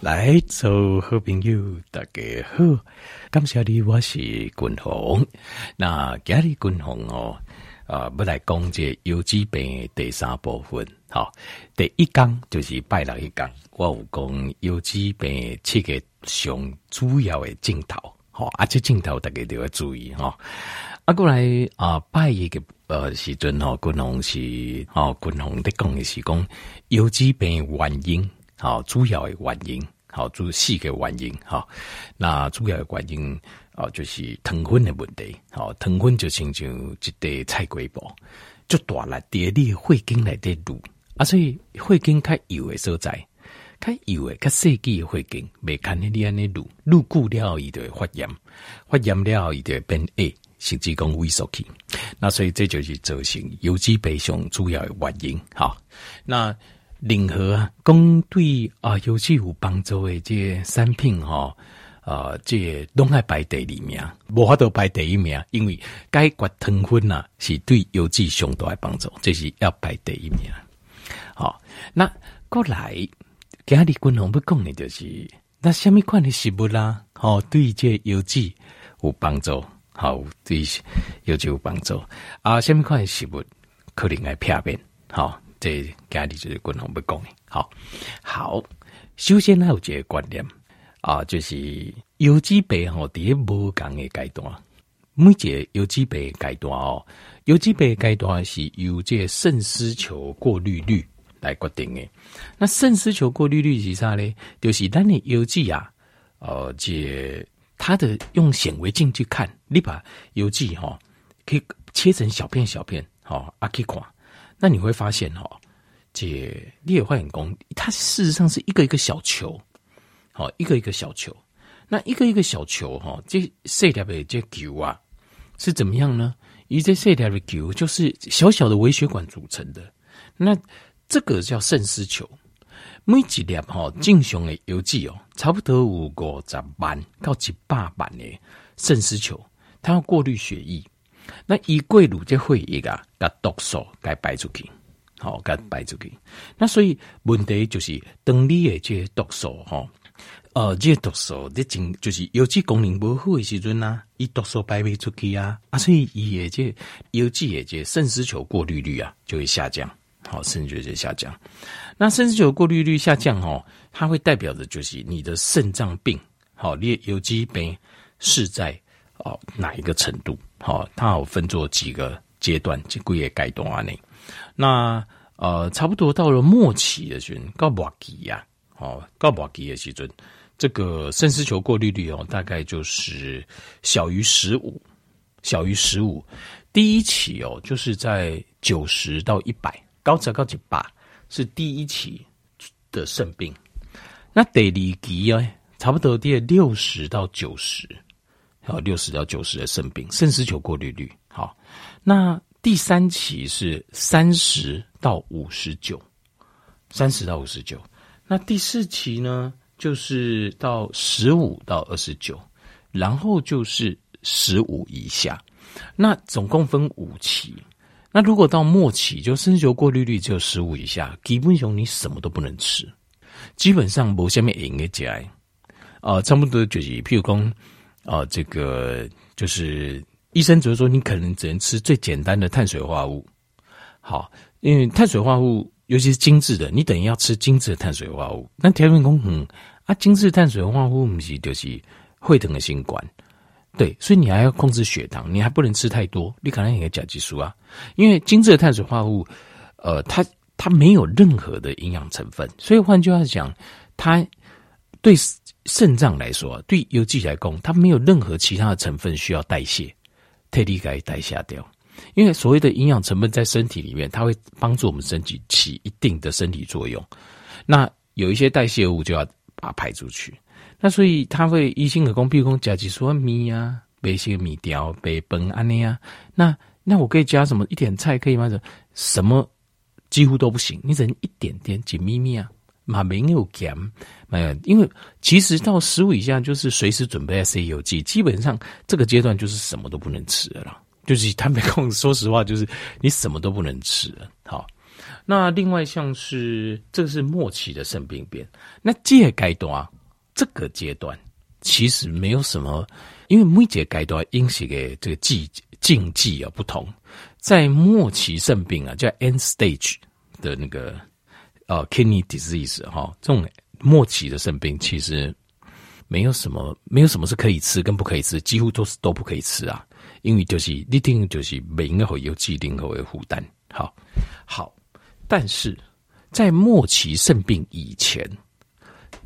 来，做好朋友，大家好，感谢你，我是君鸿。那今日君鸿哦，啊，要来讲这游击病第三部分。好，第一讲就是拜六一讲，我有讲游击病七个上主要的镜头。好，啊，这镜头大家都要注意哈。啊，过来啊，拜一个呃时阵哦，君鸿是哦，君鸿在讲的是讲游击病原因。好，主要的原因，好，主四个原因，好，那主要的原因，哦，就是糖分的问题，好，糖分就亲像一个菜瓜布，就大了，在你的血经来的路，啊，所以血经较油的所在，较油的较细记的血经，未看见你安尼路，路久了后伊就会发炎，发炎了后伊就会变矮，甚至讲萎缩去，那所以这就是造成游击病上主要的原因，好，那。任何啊，讲对啊，尤其有帮助的这些产品哈，啊，这拢爱排第二名，无法度排第一名，因为解决糖分呐，是对游击上大的帮助，这是要排第一名。好，那过来，今日君鸿要讲的就是，那什么款的食物啦，好，对这游击有帮助，好，对游击有帮助啊，什么款的食物可能爱片面，好。这家里就是共同不讲的，好好。首先呢，有一个观念啊，就是游击病吼，第一无共的阶段，每一个游击病阶段哦，游击病阶段是由这肾丝球过滤率来决定的。那肾丝球过滤率是啥呢？就是咱的游击啊，呃，这它的用显微镜去看，你把游击哈，可以切成小片小片，好啊，可以看。那你会发现哈，这裂化眼功，它事实上是一个一个小球，好，一个一个小球。那一个一个小球哈，这细条的这球啊，是怎么样呢？一这细条的球就是小小的微血管组成的。那这个叫肾丝球，每一粒哈正常的游击哦，差不多有五十万到一百万的肾丝球，它要过滤血液。那一过滤这血液啊，把毒素该排出去，好，该排出去。那所以问题就是，当你的这毒素哈，呃，这毒素的真就是游击功能不好的时阵呐，伊毒素排不出去啊，啊，所以伊的这游击的这肾丝球过滤率啊就会下降，好，肾就会下降。那肾丝球过滤率下降哈，它会代表的就是你的肾脏病，好，你的游击病是在哦哪一个程度？好，它好分作几个阶段，几个月阶段呢。那呃，差不多到了末期的时候，到末期呀，哦，到末期的时阵，这个肾丝球过滤率哦，大概就是小于十五，小于十五。第一期哦，就是在九十到一百，高则高几百，是第一期的肾病。那第二期啊，差不多第六十到九十。好，六十到九十的肾病，肾丝球过滤率好。那第三期是三十到五十九，三十到五十九。那第四期呢，就是到十五到二十九，然后就是十五以下。那总共分五期。那如果到末期，就肾球过滤率只有十五以下，基本上你什么都不能吃，基本上无什么营养价。啊，差不多就是，譬如讲。啊，这个就是医生只是说，你可能只能吃最简单的碳水化合物。好，因为碳水化合物尤其是精致的，你等于要吃精致的碳水化合物。那调理工嗯啊，精致碳水化合物不是就是会等的新冠，对，所以你还要控制血糖，你还不能吃太多，你可能也甲基素啊。因为精致的碳水化合物，呃，它它没有任何的营养成分，所以换句话讲，它对。肾脏来说，对有机来讲，它没有任何其他的成分需要代谢，特地给代谢掉。因为所谓的营养成分在身体里面，它会帮助我们身体起一定的身体作用。那有一些代谢物就要把它排出去。那所以它会一心可供，比如说加几束米啊，备一些米条、备本安尼呀。那那我可以加什么？一点菜可以吗？什么几乎都不行，你只能一点点几咪咪啊。嘛没有减，没有，因为其实到十五以下就是随时准备要吃游击，基本上这个阶段就是什么都不能吃了，就是他没空。说实话，就是你什么都不能吃了。好，那另外像是这个是末期的肾病变，那这阶段这个阶段其实没有什么，因为每节阶段因是的这个季禁忌啊不同，在末期肾病啊叫 end stage 的那个呃 kidney disease 哈，这种末期的肾病其实没有什么没有什么是可以吃跟不可以吃，几乎都是都不可以吃啊，因为就是一定就是每个会有既定会负担，好好。但是在末期肾病以前，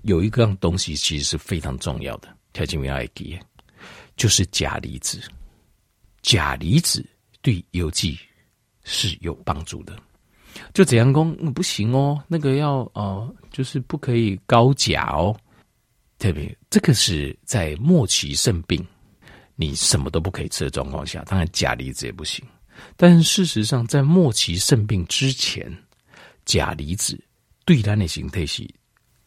有一个样东西其实是非常重要的，条件要记，就是钾离子。钾离子对邮寄是有帮助的。就怎样讲、嗯，不行哦，那个要哦、呃，就是不可以高钾哦。特别这个是在末期肾病，你什么都不可以吃的状况下，当然钾离子也不行。但是事实上，在末期肾病之前，钾离子对咱的形态是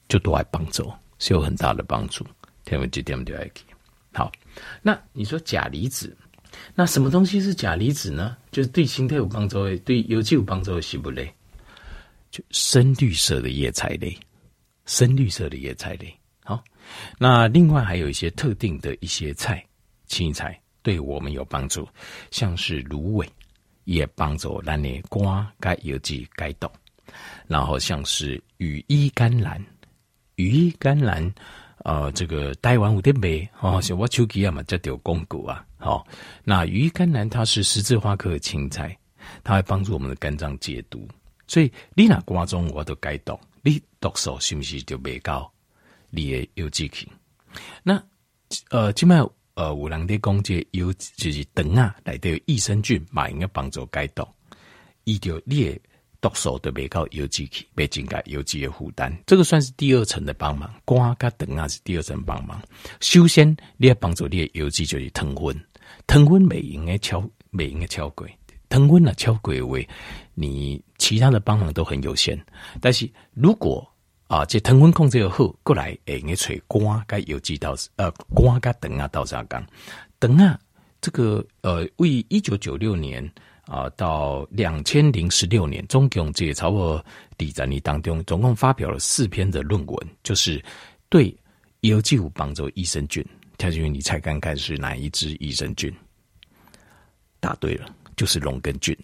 就都爱帮助，是有很大的帮助。天文几点就爱记好。那你说钾离子，那什么东西是钾离子呢？就是对形态有帮助的，对有机有帮助的是不类，就深绿色的叶菜类，深绿色的叶菜类。好，那另外还有一些特定的一些菜，青菜对我们有帮助，像是芦苇也帮助咱的肝该有机该动。然后像是羽衣甘蓝，羽衣甘蓝，呃，这个台湾有点卖哦，像我手机啊嘛，叫丢公股啊，好、那羽衣甘蓝它是十字花科的青菜，它会帮助我们的肝脏解毒，所以你那瓜中我都该懂，你毒素是不是就没高？你也有记性。那呃，今麦呃，有人在讲解有就是肠啊，来的益生菌嘛，应该帮助解毒，伊就你。毒素都没到邮寄去，没增加邮寄的负担，这个算是第二层的帮忙。肝跟肠啊是第二层帮忙。首先，你要帮助你的邮寄就是糖分，糖分没应该超，没应该超过，糖分啊超过的话，你其他的帮忙都很有限。但是如果啊，这糖分控制好，过来会应该找肝跟邮寄到呃肝跟肠啊到啥讲？肠啊，这个呃为一九九六年。啊，到两千零十六年，总共这超过第三年当中，总共发表了四篇的论文，就是对有机物帮助益生菌。条件你猜看看是哪一支益生菌？答对了，就是龙根菌。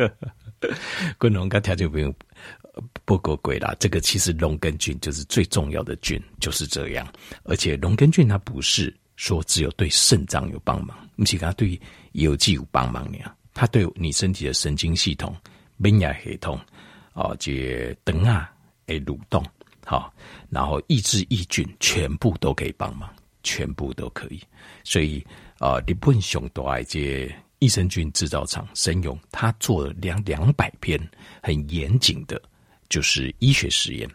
跟龙跟条件不用不够贵啦，这个其实龙根菌就是最重要的菌，就是这样。而且龙根菌它不是说只有对肾脏有帮忙，而且它对有机有帮忙呀。它对你身体的神经系统、免疫系统啊，这等啊，诶，蠕动好，然后抑制益菌，全部都可以帮忙，全部都可以。所以啊，日本上大这益生菌制造厂神勇，他做了两两百篇很严谨的，就是医学实验，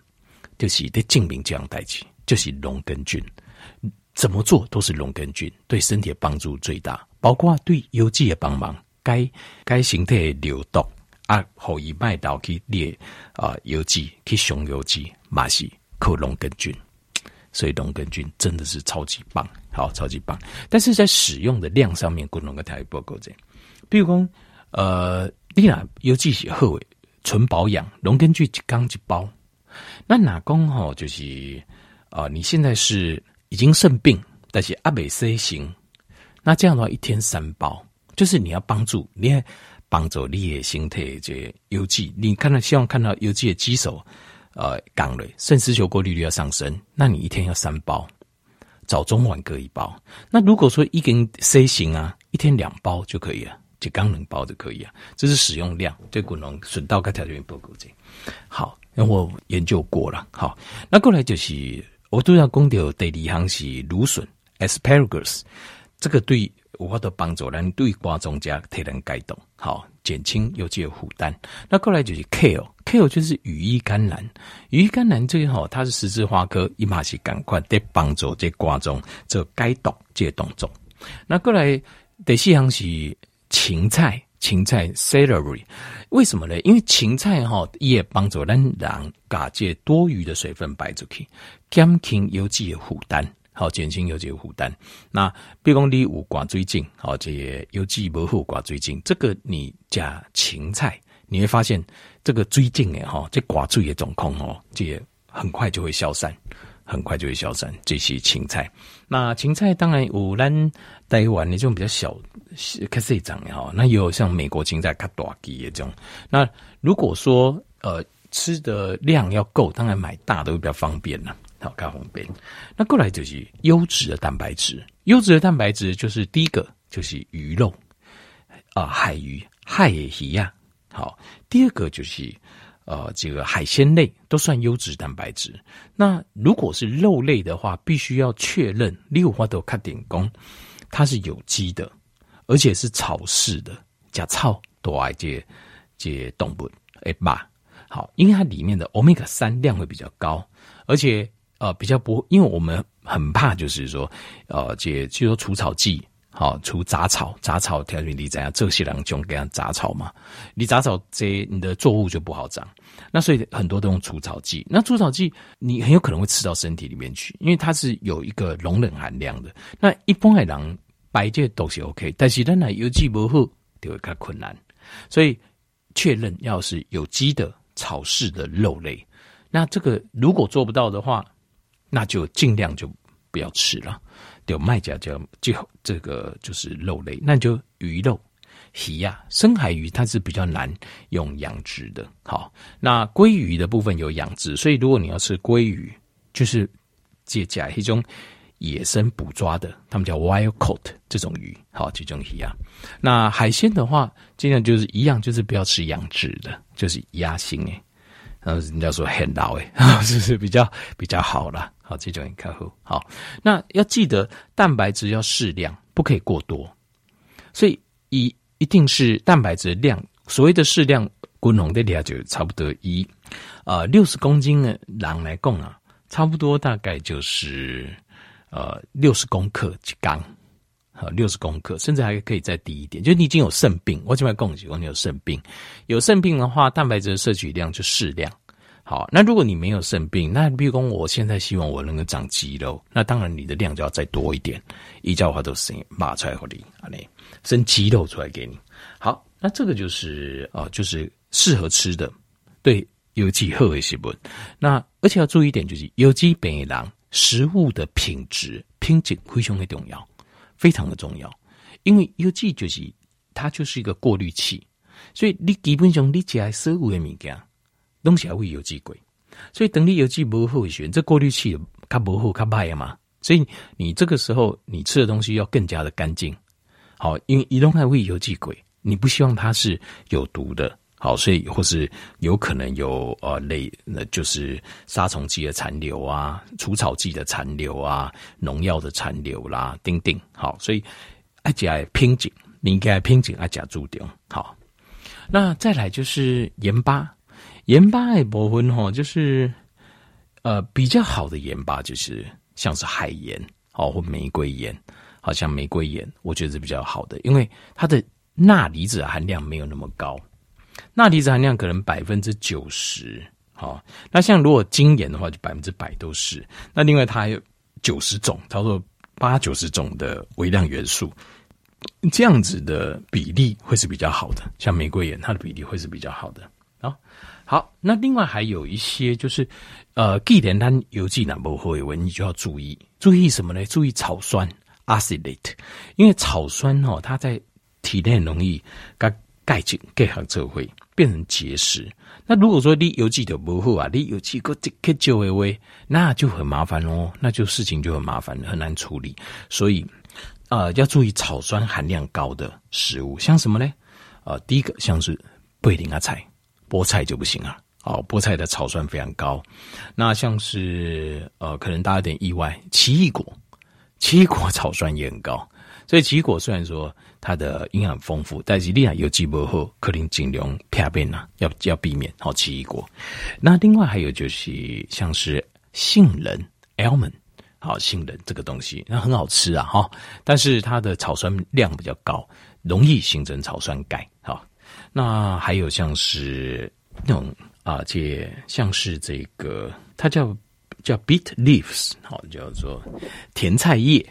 就是得证明这样代志，就是龙根菌怎么做都是龙根菌对身体的帮助最大，包括对邮寄的帮忙。该该形态流动啊，后以麦道去列啊，邮寄去熊邮寄，马西克龙根菌，所以龙根菌真的是超级棒，好，超级棒。但是在使用的量上面，不能够太不够这。比如说，呃，你那邮寄是好诶，纯保养龙根菌一缸一包，那哪公吼就是啊、呃，你现在是已经肾病，但是阿美 C 型，那这样的话一天三包。就是你要帮助，你要帮助你的心态这邮寄，你看到希望看到邮寄的机手，呃，降了，肾丝球过滤率要上升，那你一天要三包，早中晚各一包。那如果说一根 C 型啊，一天两包就可以了，就刚能包就可以啊。这是使用量，对骨龙损到该条件不够这。好，那我研究过了。好，那过来就是我都要讲到第二行是芦笋 （asparagus），这个对。我的帮助人对瓜中加体能改动，好减轻邮寄的负担。那过来就是 kale，kale 就是羽衣甘蓝，羽衣甘蓝这个吼，它是十字花科伊嘛是赶快得帮助这瓜中这改动这动作。那过来第四项是芹菜，芹菜 celery，为什么呢？因为芹菜哈也帮助人让把这多余的水分排出去，减轻邮寄的负担。好，减轻有这个负担。那比如讲你有挂水肿，好，这些邮寄不好挂水肿，这个你加芹菜，你会发现这个最近诶哈，这寡注的状况哦，这很快就会消散，很快就会消散。这些芹菜，那芹菜当然有咱台湾那种比较小，可是长哈，那也有像美国芹菜较大枝的这种。那如果说呃吃的量要够，当然买大的会比较方便啦。好，较方便。那过来就是优质的蛋白质，优质的蛋白质就是第一个就是鱼肉啊、呃，海鱼、海鱼呀。好，第二个就是呃，这个海鲜类都算优质蛋白质。那如果是肉类的话，必须要确认六花豆看点工，它是有机的，而且是草饲的，加草多爱这这动物哎吧。好，因为它里面的欧米伽三量会比较高，而且。呃，比较不，因为我们很怕，就是说，呃，这就说除草剂，好除杂草，杂草条件你怎样，这些两种给它杂草嘛，你杂草这你的作物就不好长，那所以很多都用除草剂，那除草剂你很有可能会吃到身体里面去，因为它是有一个容忍含量的。那一般的人白这都是 OK，但是当然有机不好就会较困难，所以确认要是有机的草饲的肉类，那这个如果做不到的话。那就尽量就不要吃了，有卖家叫就这个就是肉类，那就鱼肉、鱼呀、深海鱼它是比较难用养殖的。好，那鲑鱼的部分有养殖，所以如果你要吃鲑鱼，就是借假一种野生捕抓的，他们叫 wild caught 这种鱼，好，这种鱼啊。那海鲜的话，尽量就是一样，就是不要吃养殖的，就是鸭心诶。然后人家说很老诶，就是比较比较好啦。好，这种很靠后。好，那要记得蛋白质要适量，不可以过多。所以一一定是蛋白质量，所谓的适量，滚红的量就差不多一呃六十公斤的人来供啊，差不多大概就是呃六十公克一缸，好六十公克，甚至还可以再低一点。就你已经有肾病，我这边讲几，你有肾病，有肾病的话，蛋白质的摄取量就适量。好，那如果你没有肾病，那比如说我现在希望我能够长肌肉，那当然你的量就要再多一点，一叫话都生马出来给你，啊，你生肌肉出来给你。好，那这个就是啊，就是适合吃的，对有机好的食物。那而且要注意一点，就是有机本来食物的品质品质非常的重要，非常的重要，因为有机就是它就是一个过滤器，所以你基本上你吃所有的物件。东西还会有机鬼，所以等你有机不好选，这过滤器它不好它坏嘛，所以你这个时候你吃的东西要更加的干净。好，因为移动还会有机鬼，你不希望它是有毒的。好，所以或是有可能有呃类，那就是杀虫剂的残留啊，除草剂的残留啊，农药的残留啦，叮叮。好，所以爱加拼紧，你应该拼紧爱加注点。好，那再来就是盐巴。盐巴的部分哈，就是呃比较好的盐巴，就是像是海盐哦，或玫瑰盐，好像玫瑰盐，我觉得是比较好的，因为它的钠离子含量没有那么高，钠离子含量可能百分之九十，好，那像如果精盐的话，就百分之百都是。那另外它还有九十种，差不多八九十种的微量元素，这样子的比例会是比较好的。像玫瑰盐，它的比例会是比较好的。好，那另外还有一些就是，呃，既然它有机不好的，你就要注意，注意什么呢？注意草酸 （acylate），因为草酸哦，它在体内容易钙质结合就会变成结石。那如果说你有机的不好啊，你有机个这个就会喂，那就很麻烦哦，那就事情就很麻烦，很难处理。所以，呃，要注意草酸含量高的食物，像什么呢？呃，第一个像是贝林阿菜。菠菜就不行啊，哦，菠菜的草酸非常高。那像是呃，可能大家有点意外，奇异果，奇异果草酸也很高。所以奇异果虽然说它的营养丰富，但是你啊有机不好，可能尽量撇边呐，要要避免。好，奇异果。那另外还有就是像是杏仁 almond，好，杏仁这个东西那很好吃啊，哈，但是它的草酸量比较高，容易形成草酸钙，好。那还有像是那种啊，这像是这个，它叫叫 beet leaves，好，叫做甜菜叶，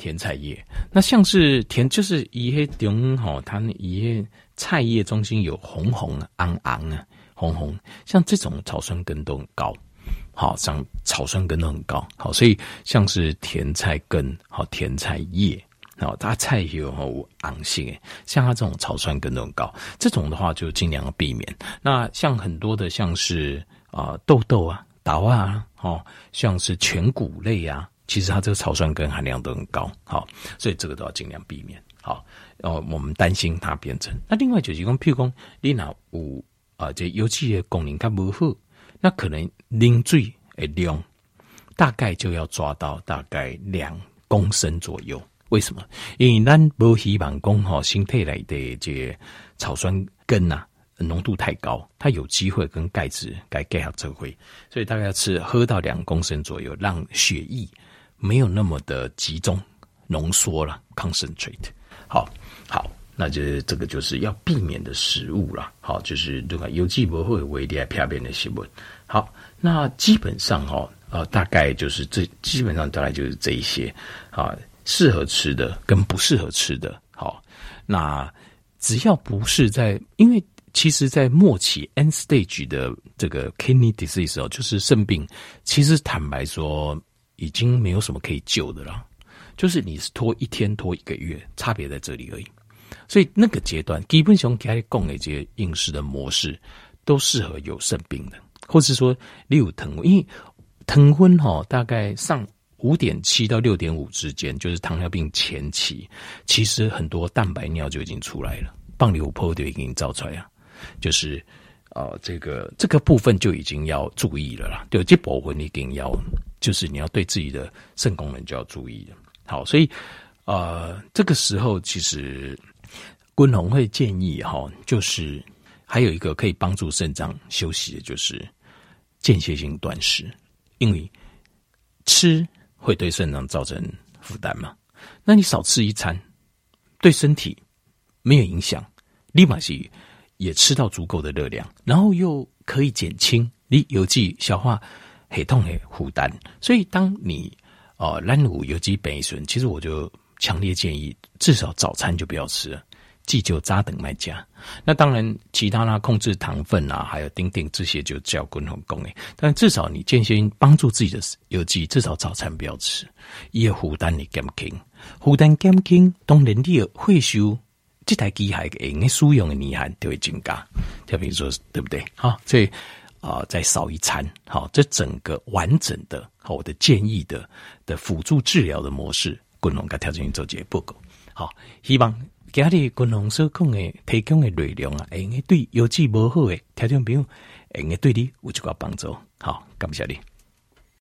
甜菜叶。那像是甜，就是一些中吼，它一些菜叶中心有红红的、昂昂啊，红红，像这种草酸根都很高。好，像草酸根都很高。好，所以像是甜菜根、好甜菜叶，好它菜有昂性，像它这种草酸根都很高，这种的话就尽量避免。那像很多的像是啊、呃、豆豆啊、豆啊，哦，像是全谷类啊，其实它这个草酸根含量都很高。好，所以这个都要尽量避免。好，哦，我们担心它变成。那另外就是讲，譬如讲你那有啊，这有机的功能它不好。那可能啉水的量大概就要抓到大概两公升左右。为什么？因为咱不希望讲吼，身体来的这草酸根呐浓度太高，它有机会跟钙质该结合成灰，所以大概要吃喝到两公升左右，让血液没有那么的集中浓缩了，concentrate。好，好，那就这个就是要避免的食物了。好，就是这个有机不会为的片面的新闻。好，那基本上哦，呃，大概就是这，基本上大概就是这一些啊，适合吃的跟不适合吃的。好，那只要不是在，因为其实，在末期 end stage 的这个 kidney disease 哦，就是肾病，其实坦白说，已经没有什么可以救的了。就是你是拖一天拖一个月，差别在这里而已。所以那个阶段，基本上开始讲的这些饮食的模式，都适合有肾病的。或是说你有糖，因为糖分哈，大概上五点七到六点五之间，就是糖尿病前期，其实很多蛋白尿就已经出来了，棒瘤泡就已经造出来了，就是呃，这个这个部分就已经要注意了啦。对，这部分一定要，就是你要对自己的肾功能就要注意了。好，所以呃，这个时候其实君宏会建议哈，就是还有一个可以帮助肾脏休息的，就是。间歇性断食，因为吃会对肾脏造成负担嘛。那你少吃一餐，对身体没有影响，立马是也吃到足够的热量，然后又可以减轻你有机消化很痛的负担。所以，当你哦滥补有机本顺，其实我就强烈建议，至少早餐就不要吃了。忌酒扎等卖家，那当然其他啦，控制糖分啊，还有丁丁这些就叫共同供诶。但至少你间歇帮助自己的有机，至少早餐不要吃。也负担你减轻，负担减轻，当人体会修这台机械嘅应该使用的年限就会增加。就比如说，对不对？好，所以啊，再少一餐，好，这整个完整的，好，我的建议的的辅助治疗的模式，共同给调整做结报告。好，希望。今日军红所讲的提供的内容啊，会用对有机无好的调整朋友，会用对你有一个帮助。好，感谢你。